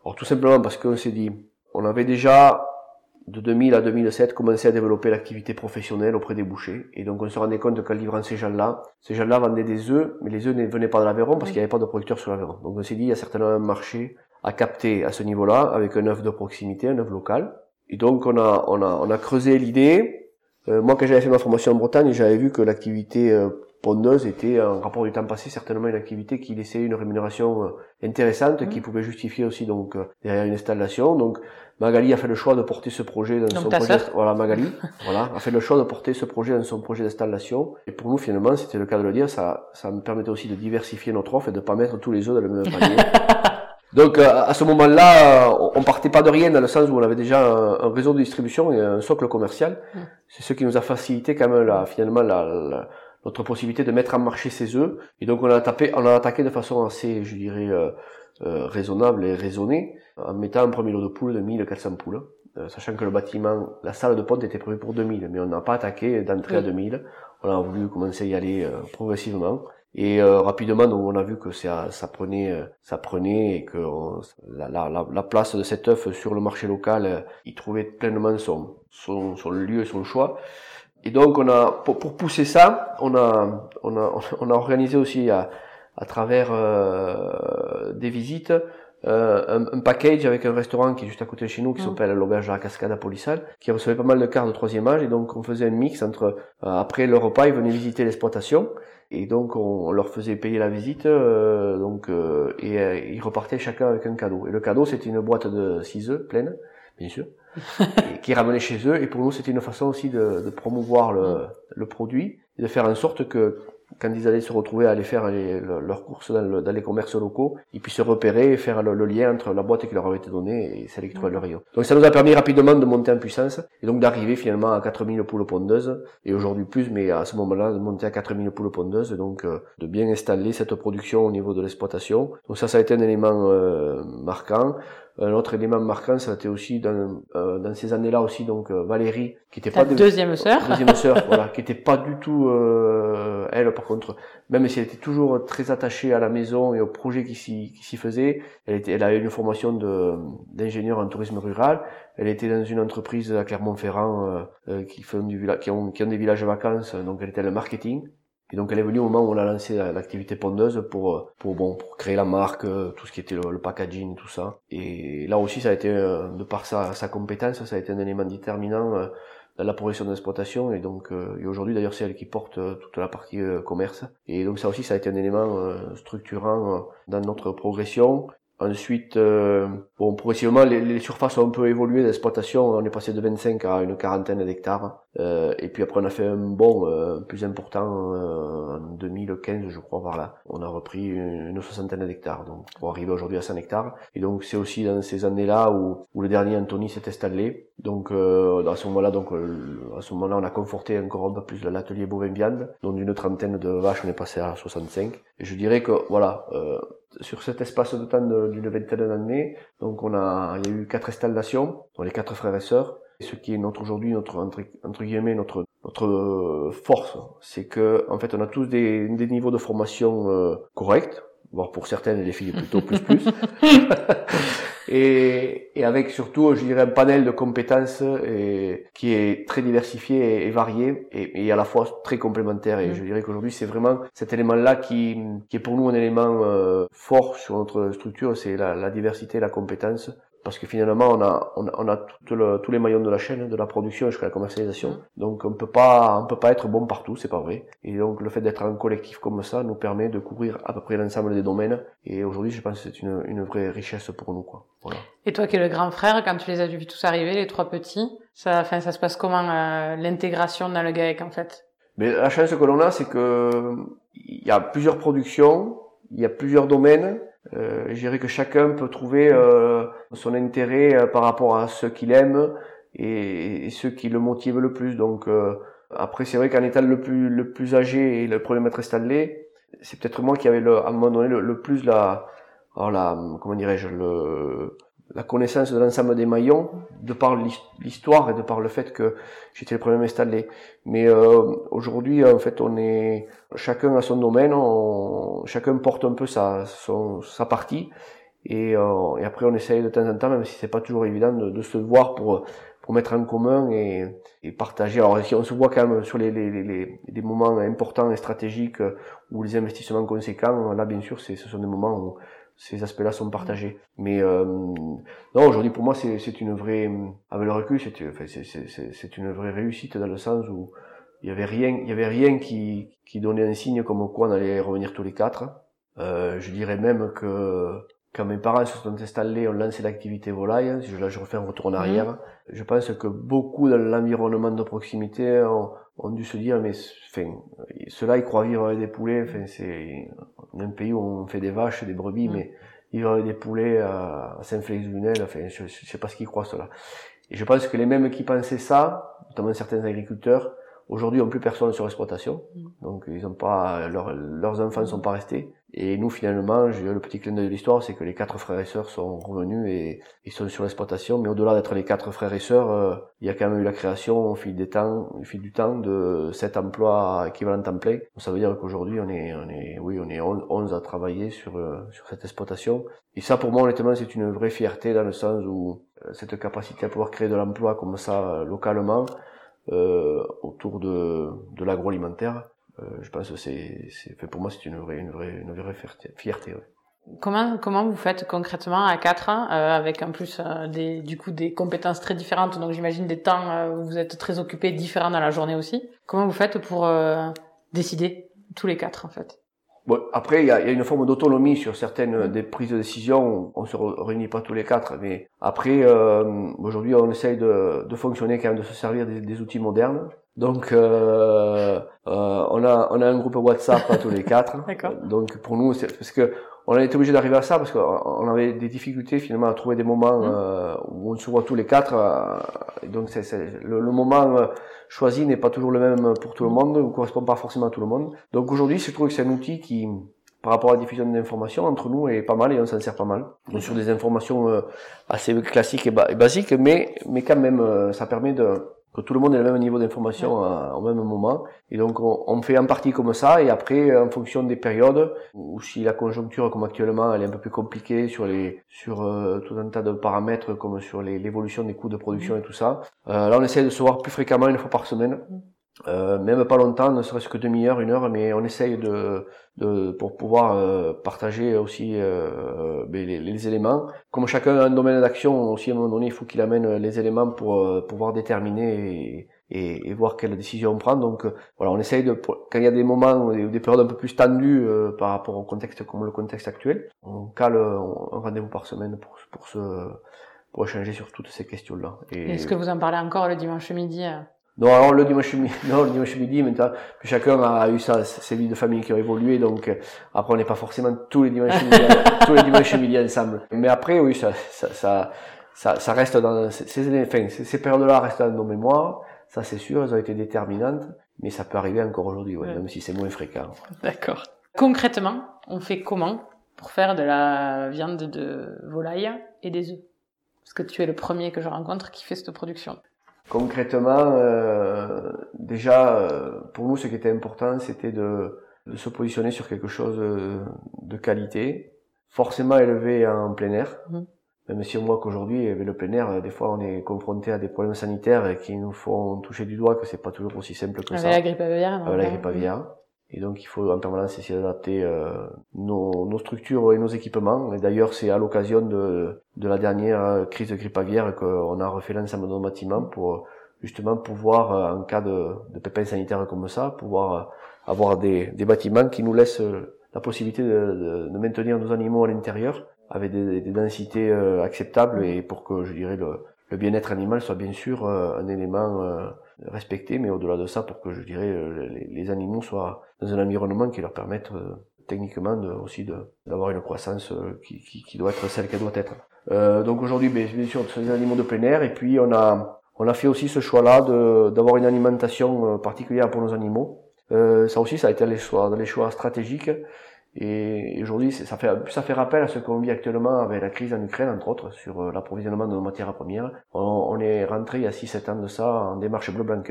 Alors tout simplement parce qu'on s'est dit, on avait déjà de 2000 à 2007 commencé à développer l'activité professionnelle auprès des bouchers. Et donc on se rendait compte qu'en livrant ces gens-là, ces gens-là vendaient des œufs, mais les œufs ne venaient pas de l'Aveyron parce Oui. qu'il n'y avait pas de producteurs sur l'Aveyron. Donc on s'est dit, il y a certainement un marché à capter à ce niveau-là avec un œuf de proximité, un œuf local. Et donc on a on a on a creusé l'idée. Euh, moi quand j'avais fait ma formation en Bretagne, j'avais vu que l'activité euh, pondeuse était en rapport du temps passé certainement une activité qui laissait une rémunération euh, intéressante Mmh. qui pouvait justifier aussi donc euh, derrière une installation. Donc Magali a fait le choix de porter ce projet dans Donc son projet. Voilà Magali, voilà, a fait le choix de porter ce projet dans son projet d'installation. Et pour nous finalement, c'était le cas de le dire, ça ça me permettait aussi de diversifier notre offre et de pas mettre tous les œufs dans le même panier. Donc euh, à ce moment-là, on partait pas de rien dans le sens où on avait déjà un, réseau de distribution et un socle commercial. Mm. C'est ce qui nous a facilité quand même la, finalement la, la- notre possibilité de mettre en marché ces œufs. Et donc on a tapé, on a attaqué de façon assez, je dirais, euh, euh, raisonnable et raisonnée, en mettant un premier lot de poules de 1400 poules. euh, sachant que le bâtiment, la salle de ponte était prévue pour 2000, mais on n'a pas attaqué d'entrée à Oui. 2000. On a voulu commencer à y aller euh, progressivement. Et euh, rapidement, donc, on a vu que ça, ça prenait, ça prenait et que on- la, la, la, la place de cet œuf sur le marché local, il trouvait pleinement son, son, son lieu et son choix. Et donc, on a, pour, pour pousser ça, on a, on a, on a organisé aussi à, à travers euh, des visites euh, un, un package avec un restaurant qui est juste à côté de chez nous, qui Mhm. s'appelle l'Auberge de la Cascade à Polissal, qui recevait pas mal de cartes de troisième âge. Et donc, on faisait un mix entre, euh, après le repas, ils venaient visiter l'exploitation. Et donc on, on leur faisait payer la visite, euh, donc euh, et euh, ils repartaient chacun avec un cadeau. Et le cadeau c'était une boîte de 6 œufs pleine, bien sûr, qui ramenait chez eux. Et pour nous c'était une façon aussi de, de promouvoir le, le produit et de faire en sorte que quand ils allaient se retrouver à aller faire les- le- leurs courses dans, le- dans les commerces locaux, ils puissent se repérer et faire le, lien entre la boîte qui leur avait été donnée et celle qui trouvait le rayon. Donc ça nous a permis rapidement de monter en puissance et donc d'arriver finalement à 4000 poules pondeuses et aujourd'hui plus, mais à ce moment-là de monter à 4000 poules pondeuses, donc euh, de bien installer cette production au niveau de l'exploitation. Donc ça, ça a été un élément euh, marquant. Un autre élément marquant, ça a été aussi dans, euh, dans ces années-là aussi, donc euh, Valérie, qui était Ta pas de- deuxième sœur. deuxième sœur, voilà, qui était pas du tout euh, elle par contre, même si elle était toujours très attachée à la maison et au projet qui s'y qui s'y faisait, elle était, elle a eu une formation de d'ingénieur en tourisme rural. Elle était dans une entreprise à Clermont-Ferrand euh, euh, qui font du qui ont qui ont des villages de vacances, donc elle était dans le marketing. Et donc elle est venue au moment où on a lancé la- l'activité pondeuse pour euh, pour bon pour créer la marque, euh, tout ce qui était le, packaging, tout ça. Et là aussi ça a été euh, de par sa, sa compétence, ça a été un élément déterminant dans la progression de l'exploitation. Et donc et aujourd'hui d'ailleurs c'est elle qui porte toute la partie commerce. Et donc ça aussi ça a été un élément structurant dans notre progression Ensuite, euh, bon, progressivement, les, les surfaces ont un peu évolué d'exploitation. On est passé de 25 à une quarantaine d'hectares. Euh, et puis après, on a fait un bond euh, plus important euh, en 2015, je crois, par là. On a repris une, soixantaine d'hectares, donc pour arriver aujourd'hui à 100 hectares. Et donc, c'est aussi dans ces années-là où, où le dernier Anthony s'est installé. Donc, euh, à ce moment-là, donc, euh, à ce moment-là, on a conforté encore un peu plus l'atelier bovin viande. Donc, d'une trentaine de vaches, on est passé à 65. Et je dirais que, voilà, sur cet espace de temps d'une vingtaine d'années, donc on a, il y a eu quatre installations, dont les quatre frères et sœurs. Et ce qui est notre aujourd'hui notre entre, entre guillemets notre notre euh, force, c'est que en fait on a tous des, des niveaux de formation euh, corrects, voire pour certaines les filles plutôt plus plus. et, et avec surtout, je dirais, un panel de compétences et, qui est très diversifié et, et varié et, à la fois très complémentaire. Et Mm. je dirais qu'aujourd'hui, c'est vraiment cet élément-là qui, qui est pour nous un élément euh, fort sur notre structure, c'est la, la diversité et la compétence. Parce que finalement, on a, on a, on a tout le- tous les maillons de la chaîne, de la production jusqu'à la commercialisation. Mm. Donc, on peut pas, on peut pas être bon partout, c'est pas vrai. Et donc, le fait d'être un collectif comme ça nous permet de couvrir à peu près l'ensemble des domaines. Et aujourd'hui, je pense que c'est une, une vraie richesse pour nous, quoi. Voilà. Et toi qui es le grand frère, quand tu les as vus tous arriver, les trois petits, ça, enfin, ça se passe comment euh, l'intégration dans le GAEC en fait? Mais la chance que l'on a, c'est que il y a plusieurs productions, il y a plusieurs domaines. Euh, je dirais que chacun peut trouver euh, son intérêt euh, par rapport à ce qu'il aime et, et ce qui le motive le plus. Donc euh, après, c'est vrai qu'en étant le plus le plus âgé et le premier maître installé, c'est peut-être moi qui avais le, à un moment donné le, le plus la, alors la comment dirais-je le la connaissance de l'ensemble des maillons de par l'his- l'histoire et de par le fait que j'étais le premier installé. Mais euh, aujourd'hui, en fait, on est chacun a son domaine, on, chacun porte un peu sa son, sa partie, et, euh, et après on essaye de temps en temps, même si c'est pas toujours évident, de, de se voir pour pour mettre en commun et, et partager. Alors si on se voit quand même sur les, les, les, les- moments importants et stratégiques euh, ou les investissements conséquents, là bien sûr, ce sont des moments où ces aspects-là sont partagés. Mais euh, non, aujourd'hui pour moi c'est une vraie, avec le recul, c'est enfin, une vraie réussite dans le sens où il y avait rien, il y avait rien qui qui donnait un signe comme quoi on allait revenir tous les quatre. Euh, je dirais même que quand mes parents se sont installés, ont lancé l'activité volaille, si je, là je refais un retour en mhm. arrière, je pense que beaucoup dans l'environnement de proximité ont, ont, dû se dire, mais enfin, ceux-là ils croient vivre avec des poulets, enfin, c'est un pays où on fait des vaches, des brebis, mhm. mais vivre avec des poulets à Saint-Félix-Lunel, enfin, je, je sais pas ce qu'ils croient cela. Et je pense que les mêmes qui pensaient ça, notamment certains agriculteurs, Aujourd'hui, n'ont plus personne sur l'exploitation, mm. donc ils ont pas leurs enfants ne sont pas restés. Et nous, finalement, le petit clin d'œil de l'histoire, c'est que les quatre frères et sœurs sont revenus et ils sont sur l'exploitation. Mais au-delà d'être les quatre frères et sœurs, euh, il y a quand même eu la création au fil des temps, au fil du temps, de sept emplois équivalents temps plein. ça veut dire qu'aujourd'hui, on est, on est, oui, on est 11 à travailler sur euh, sur cette exploitation. Et ça, pour moi, honnêtement, c'est une vraie fierté dans le sens où euh, cette capacité à pouvoir créer de l'emploi comme ça localement autour de, de l'agroalimentaire. Euh, je pense que c'est, pour moi, c'est une vraie, une vraie, une vraie fierté. Ouais. Comment comment vous faites concrètement à quatre ans euh, avec en plus euh, des du coup des compétences très différentes? Donc j'imagine des temps euh, où vous êtes très occupés différents dans la journée aussi. Comment vous faites pour décider tous les quatre en fait? Bon, après, il y a, y a, une forme d'autonomie sur certaines des prises de décision. On se réunit pas tous les quatre, mais après, euh, aujourd'hui, on essaye de, de, fonctionner quand même, de se servir des, des outils modernes. Donc, euh, euh, on a on a un groupe WhatsApp à tous les quatre. Donc, pour nous, c'est parce que on a été obligé d'arriver à ça parce qu'on avait des difficultés finalement à trouver des moments mmh. euh, où on se voit tous les quatre. Euh, donc, c'est, le, le, moment euh, choisi n'est pas toujours le même pour tout le monde, ne correspond pas forcément à tout le monde. Donc aujourd'hui, je trouve que c'est un outil qui, par rapport à la diffusion d'informations, entre nous, est pas mal et on s'en sert pas mal. Donc sur des informations euh, assez classiques et, basiques, mais, mais quand même, euh, ça permet de, que tout le monde ait le même niveau d'information au même moment. Et donc on, on, fait en partie comme ça, et après, en fonction des périodes, ou si la conjoncture, comme actuellement, elle est un peu plus compliquée sur les sur euh, tout un tas de paramètres, comme sur l'évolution des coûts de production et tout ça, euh, là on essaie de se voir plus fréquemment, une fois par semaine. Euh, même pas longtemps, ne serait-ce que demi-heure, une heure, mais on essaye de, de pour pouvoir euh, partager aussi euh, ben, les, les, éléments. Comme chacun a un domaine d'action, aussi à un moment donné, il faut qu'il amène les éléments pour euh, pouvoir déterminer et, et, et, voir quelle décision on prend. Donc voilà, on essaye de, quand il y a des moments, des périodes un peu plus tendues par rapport au contexte comme le contexte actuel, on cale un rendez-vous par semaine pour, pour se pour échanger sur toutes ces questions-là. Est-ce que vous en parlez encore le dimanche midi non, alors le dimanche midi, non, le dimanche midi, maintenant, chacun a eu sa, ses vies de famille qui ont évolué, donc euh, après on n'est pas forcément tous les dimanches midi, tous les dimanches midi ensemble. Mais après, oui, ça, ça, ça, ça, ça reste dans ces, enfin, ces périodes-là restent dans nos mémoires, ça c'est sûr, elles ont été déterminantes, mais ça peut arriver encore aujourd'hui, ouais, même si c'est moins fréquent. D'accord. Concrètement, on fait comment pour faire de la viande de volaille et des œufs? Parce que tu es le premier que je rencontre qui fait cette production. Concrètement, euh, déjà, euh, pour nous, ce qui était important, c'était de, de, se positionner sur quelque chose de qualité, forcément élevé en plein air. Mmh. Même si on voit qu'aujourd'hui, avec le plein air, des fois, on est confronté à des problèmes sanitaires qui nous font toucher du doigt que c'est pas toujours aussi simple que ça. Avec la grippe aviaire. Avec la grippe aviaire. Et donc il faut en permanence essayer d'adapter euh, nos, nos, structures et nos équipements. Et d'ailleurs c'est à l'occasion de, de la dernière euh, crise de grippe aviaire qu'on a refait l'ensemble de nos bâtiments pour justement pouvoir, euh, en cas de, de pépins sanitaires comme ça, pouvoir avoir des, des bâtiments qui nous laissent la possibilité de, de, maintenir nos animaux à l'intérieur avec des, des densités acceptables et pour que je dirais le, le bien-être animal soit bien sûr un élément respecter, mais au-delà de ça, pour que je dirais euh, les, les, animaux soient dans un environnement qui leur permette euh, techniquement de, aussi d'avoir une croissance euh, qui, qui, qui, doit être celle qu'elle doit être. Euh, donc aujourd'hui, bien, bien sûr, c'est des animaux de plein air, et puis on a on a fait aussi ce choix-là d'avoir une alimentation particulière pour nos animaux. Euh, ça aussi, ça a été les choix, les choix stratégiques. Et aujourd'hui, ça fait, ça fait rappel à ce qu'on vit actuellement avec la crise en Ukraine, entre autres, sur euh, l'approvisionnement de nos matières premières. On, on est rentré il y a 6-7 ans de ça en démarche bleu blanc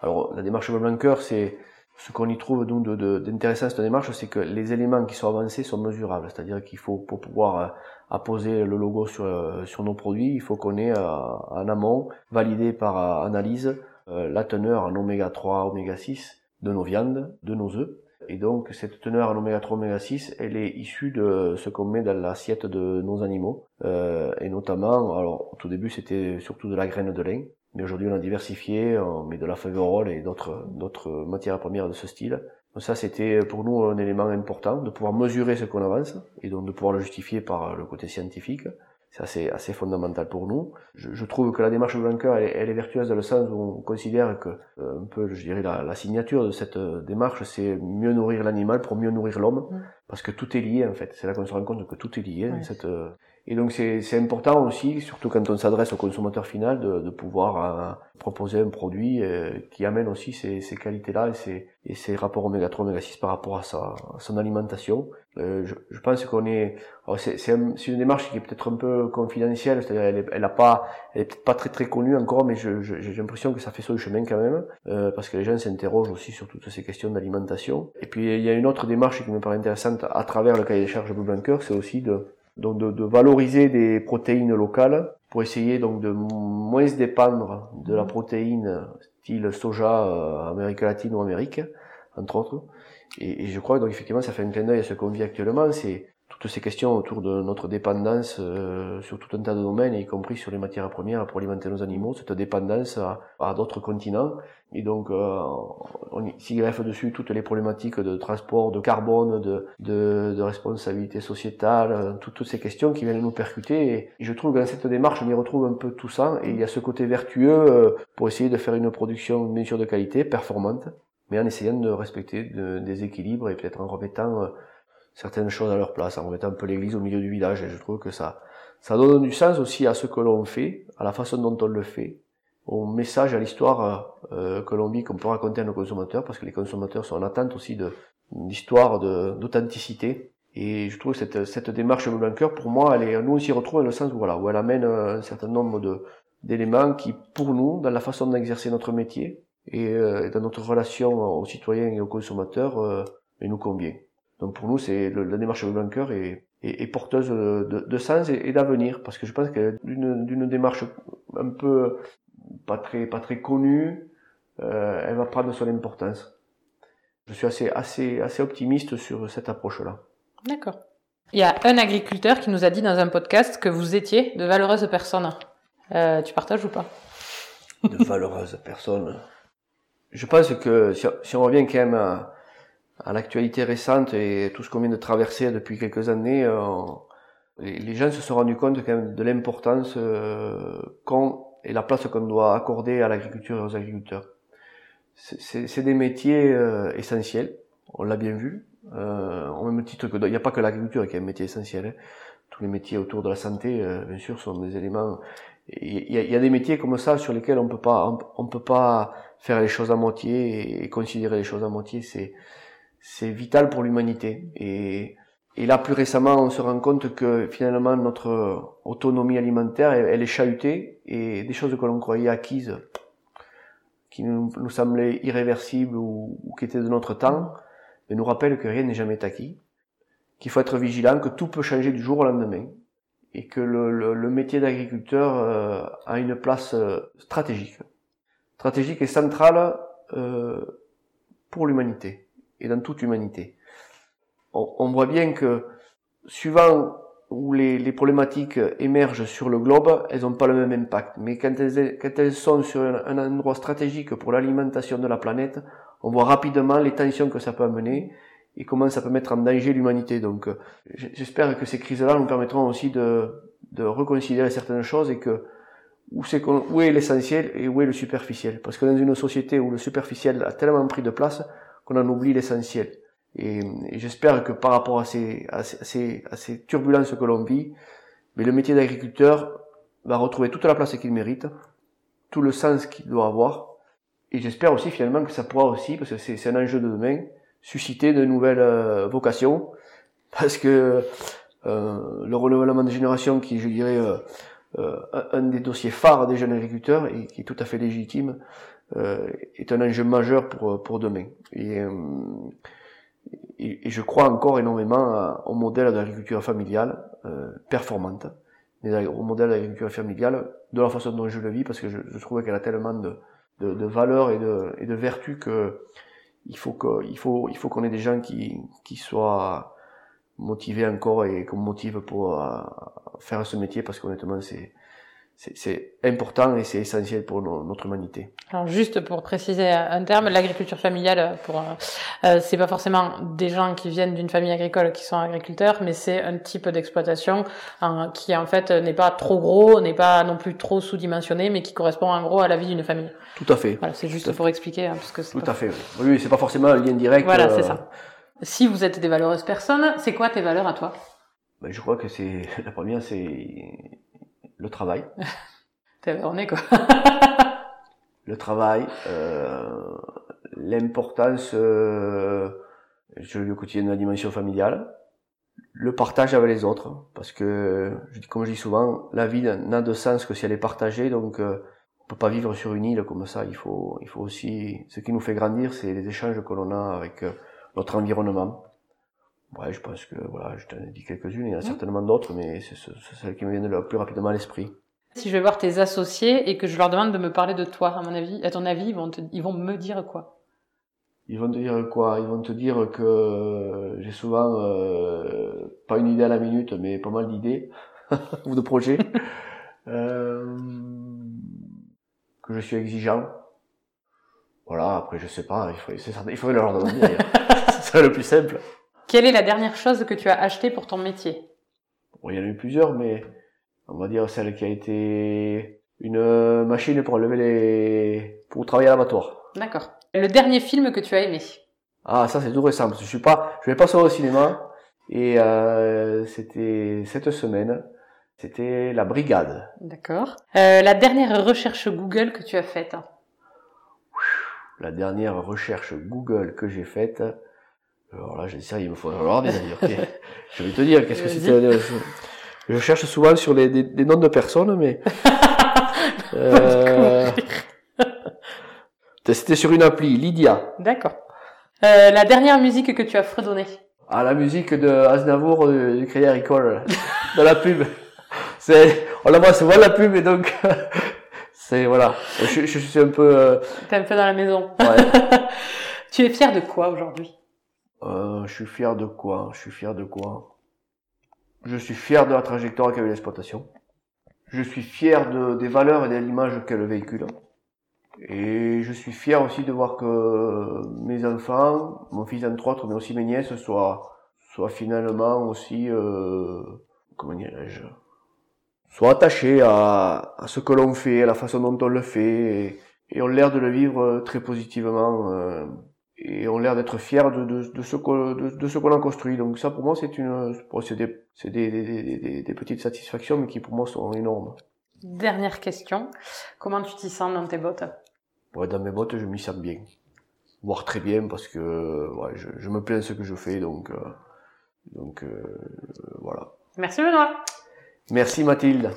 Alors, la démarche bleu blanc c'est ce qu'on y trouve d'intéressant de, de, cette démarche, c'est que les éléments qui sont avancés sont mesurables. C'est-à-dire qu'il faut, pour pouvoir euh, apposer le logo sur, euh, sur nos produits, il faut qu'on ait en amont, validé par analyse, la teneur en oméga 3, oméga 6 de nos viandes, de nos œufs Et donc cette teneur en oméga 3, oméga 6, elle est issue de ce qu'on met dans l'assiette de nos animaux. Euh, et notamment, alors au tout début c'était surtout de la graine de lin, mais aujourd'hui on a diversifié, on met de la faverolles et d'autres d'autres matières premières de ce style. Donc ça c'était pour nous un élément important, de pouvoir mesurer ce qu'on avance, et donc de pouvoir le justifier par le côté scientifique c'est assez, assez fondamental pour nous. Je, je, trouve que la démarche Blanquer, elle, elle, est vertueuse dans le sens où on considère que, euh, un peu, je dirais, la, la signature de cette euh, démarche, c'est mieux nourrir l'animal pour mieux nourrir l'homme, mm. parce que tout est lié, en fait. C'est là qu'on se rend compte que tout est lié. Cette, euh, et donc, c'est important aussi, surtout quand on s'adresse au consommateur final, de, de pouvoir proposer un produit qui amène aussi ces, ces qualités-là et ces, et ces rapports oméga 3, oméga 6 par rapport à, sa, à son alimentation euh, je, je, pense qu'on est, c'est un, une démarche qui est peut-être un peu confidentielle, c'est-à-dire elle, est, elle a pas, elle est peut-être pas très très connue encore, mais j'ai l'impression que ça fait son chemin quand même, euh, parce que les gens s'interrogent aussi sur toutes ces questions d'alimentation. Et puis il y a une autre démarche qui me paraît intéressante à travers le cahier des charges Blue Blanquer, c'est aussi de, donc de, de, valoriser des protéines locales pour essayer donc de moins se dépendre de la protéine style soja euh, Amérique latine ou Amérique, entre autres. Et, et, je crois donc effectivement ça fait un clin d'œil à ce qu'on vit actuellement, c'est toutes ces questions autour de notre dépendance euh, sur tout un tas de domaines, y compris sur les matières premières pour alimenter nos animaux, cette dépendance à, à d'autres continents. Et donc, euh, on s'y greffe dessus toutes les problématiques de transport, de carbone, de, de, de responsabilité sociétale, euh, toutes, toutes, ces questions qui viennent nous percuter. Et, je trouve que dans cette démarche, on y retrouve un peu tout ça. Et il y a ce côté vertueux euh, pour essayer de faire une production, bien sûr, de qualité, performante, mais en essayant de respecter des équilibres et peut-être en remettant euh, certaines choses à leur place, en remettant un peu l'église au milieu du village. Et je trouve que ça, ça donne du sens aussi à ce que l'on fait, à la façon dont on le fait, au message, à l'histoire euh, que l'on vit, qu'on peut raconter à nos consommateurs, parce que les consommateurs sont en attente aussi de d'histoire, d'authenticité. Et je trouve cette, cette démarche Blanquer, pour moi, elle est, nous aussi retrouve dans le sens où, voilà, où elle amène un certain nombre de, d'éléments qui, pour nous, dans la façon d'exercer notre métier, euh, et dans notre relation aux citoyens et aux consommateurs, euh, nous convient. Donc pour nous, c'est la démarche Blanquer est, est, est porteuse de, de sens et, d'avenir, parce que je pense qu'elle d'une démarche un peu pas très pas très connue, euh, elle va prendre son importance. Je suis assez assez assez optimiste sur cette approche-là. D'accord. Il y a un agriculteur qui nous a dit dans un podcast que vous étiez de valeureuses personnes. Euh, tu partages ou pas? De valeureuses personnes je pense que si, on revient quand même à, l'actualité récente et tout ce qu'on vient de traverser depuis quelques années, euh, les, gens se sont rendus compte quand même de l'importance euh, qu'on et la place qu'on doit accorder à l'agriculture et aux agriculteurs. C'est des métiers euh, essentiels, on l'a bien vu. Euh, au même titre que il n'y a pas que l'agriculture qui est un métier essentiel. Hein. Tous les métiers autour de la santé, bien sûr, sont des éléments. Il y, a, y, a, des métiers comme ça sur lesquels on peut pas, on, on peut pas faire les choses à moitié et, considérer les choses à moitié, c'est c'est vital pour l'humanité. Et, et là, plus récemment, on se rend compte que finalement notre autonomie alimentaire, elle, est chahutée. Et des choses que l'on croyait acquises, qui nous, semblaient irréversibles ou, qui étaient de notre temps, nous rappellent que rien n'est jamais acquis, qu'il faut être vigilant, que tout peut changer du jour au lendemain. Et que le, le, métier d'agriculteur euh, a une place euh, stratégique. Stratégique et centrale euh, pour l'humanité et dans toute l'humanité. On, voit bien que suivant où les, problématiques émergent sur le globe, elles n'ont pas le même impact. Mais quand elles, sont sur un, endroit stratégique pour l'alimentation de la planète, on voit rapidement les tensions que ça peut amener et comment ça peut mettre en danger l'humanité. Donc j'espère que ces crises-là nous permettront aussi de, reconsidérer certaines choses et que où, c'est où est l'essentiel et où est le superficiel. Parce que dans une société où le superficiel a tellement pris de place qu'on en oublie l'essentiel. Et, j'espère que par rapport à ces, à ces, à ces turbulences que l'on vit, mais le métier d'agriculteur va retrouver toute la place qu'il mérite, tout le sens qu'il doit avoir. Et j'espère aussi finalement que ça pourra aussi, parce que c'est un enjeu de demain, susciter de nouvelles euh, vocations, parce que euh, le renouvellement des générations qui, je dirais, euh, euh, un des dossiers phares des jeunes agriculteurs et qui est tout à fait légitime, est un enjeu majeur pour, pour demain. Et, euh, et, je crois encore énormément au modèle d'agriculture familiale performante, mais au modèle d'agriculture familiale de la façon dont je le vis, parce que je, je trouve qu'elle a tellement de, de, de valeurs et de, et de vertus que il faut que, faut, il faut qu'on ait des gens qui, qui soient motivés encore et qu'on motive pour euh, faire ce métier parce qu'honnêtement, c'est, c'est important et c'est essentiel pour notre humanité. Alors juste pour préciser un terme, l'agriculture familiale, pour euh, euh, c'est pas forcément des gens qui viennent d'une famille agricole qui sont agriculteurs, mais c'est un type d'exploitation hein, qui en fait n'est pas trop gros, n'est pas non plus trop sous-dimensionné, mais qui correspond en gros à la vie d'une famille. Tout à fait. Voilà, c'est juste pour expliquer, hein, parce que tout à fait. Oui, oui c'est pas forcément un lien direct. Voilà, c'est euh, ça. Si vous êtes des valeureuses personnes, c'est quoi tes valeurs à toi? Ben, Je crois que c'est la première, c'est le travail. T'es est quoi. le travail, euh, l'importance, euh, je le quotidien de la dimension familiale, le partage avec les autres, parce que, comme je dis souvent, la vie n'a de sens que si elle est partagée, donc euh, on peut pas vivre sur une île comme ça. Il faut, il faut aussi, ce qui nous fait grandir, c'est les échanges que l'on a avec euh, notre environnement. Ouais, je pense que voilà, je t'en ai dit quelques-unes, il y en a mmh. certainement d'autres, mais c'est celle qui me vient le plus rapidement à l'esprit. Si je vais voir tes associés et que je leur demande de me parler de toi, à mon avis, à ton avis, ils vont, ils vont me dire quoi? Ils vont te dire quoi? Ils vont te dire que j'ai souvent euh, pas une idée à la minute, mais pas mal d'idées ou de projets. euh, que je suis exigeant. Voilà. Après, je sais pas. Il faudrait, il faudrait leur demander. Ce serait le plus simple. Quelle est la dernière chose que tu as achetée pour ton métier? Bon, Il y en a eu plusieurs, mais on va dire celle qui a été une machine pour lever les, pour travailler à l'abattoir. D'accord. Le dernier film que tu as aimé? Ah, ça c'est tout récent parce que je suis pas, je vais pas sur au cinéma et euh, c'était cette semaine. C'était la brigade. D'accord. Euh, la dernière recherche Google que tu as faite? La dernière recherche Google que j'ai faite. Alors là, j'ai dit ça, il me faut alors bien dire. je vais te dire, qu'est-ce que c'était je cherche souvent sur les, des, noms de personnes, mais... euh... C'était sur une appli, Lydia. D'accord. Euh, la dernière musique que tu as fredonnée Ah, la musique de Aznavour euh, du Crédit Agricole, de la pub. C'est, on la voit souvent la pub et donc, c'est, voilà. Je, je, suis un peu... Euh... T'es un peu dans la maison. Ouais. tu es fier de quoi aujourd'hui? Euh, Je suis fier de quoi? Je suis fier de quoi? Je suis fier de la trajectoire qu'a eu l'exploitation. Je suis fier de, des valeurs et de l'image qu'elle véhicule. Et je suis fier aussi de voir que mes enfants, mon fils entre autres, mais aussi mes nièces, soient, soient finalement aussi, euh, comment dirais-je, soient attachés à, ce que l'on fait, à la façon dont on le fait, et, et ont l'air de le vivre très positivement. Euh, et ont l'air d'être fiers de, de, de ce qu'on de, ce qu'on a construit. Donc ça pour moi c'est une c'est des, des, des, des, petites satisfactions mais qui pour moi sont énormes. Dernière question, comment tu t'y sens dans tes bottes? Ouais, Dans mes bottes je m'y sens bien, voire très bien parce que ouais, je, je me plais de ce que je fais donc euh, donc euh, voilà. Merci Benoît. Merci Mathilde.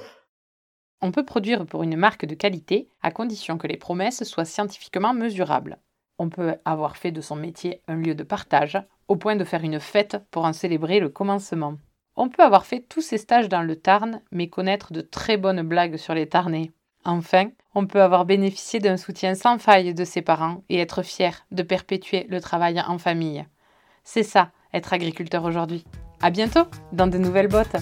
On peut produire pour une marque de qualité à condition que les promesses soient scientifiquement mesurables. On peut avoir fait de son métier un lieu de partage, au point de faire une fête pour en célébrer le commencement. On peut avoir fait tous ces stages dans le Tarn, mais connaître de très bonnes blagues sur les Tarnais. Enfin, on peut avoir bénéficié d'un soutien sans faille de ses parents et être fier de perpétuer le travail en famille. C'est ça, être agriculteur aujourd'hui. À bientôt dans de nouvelles bottes.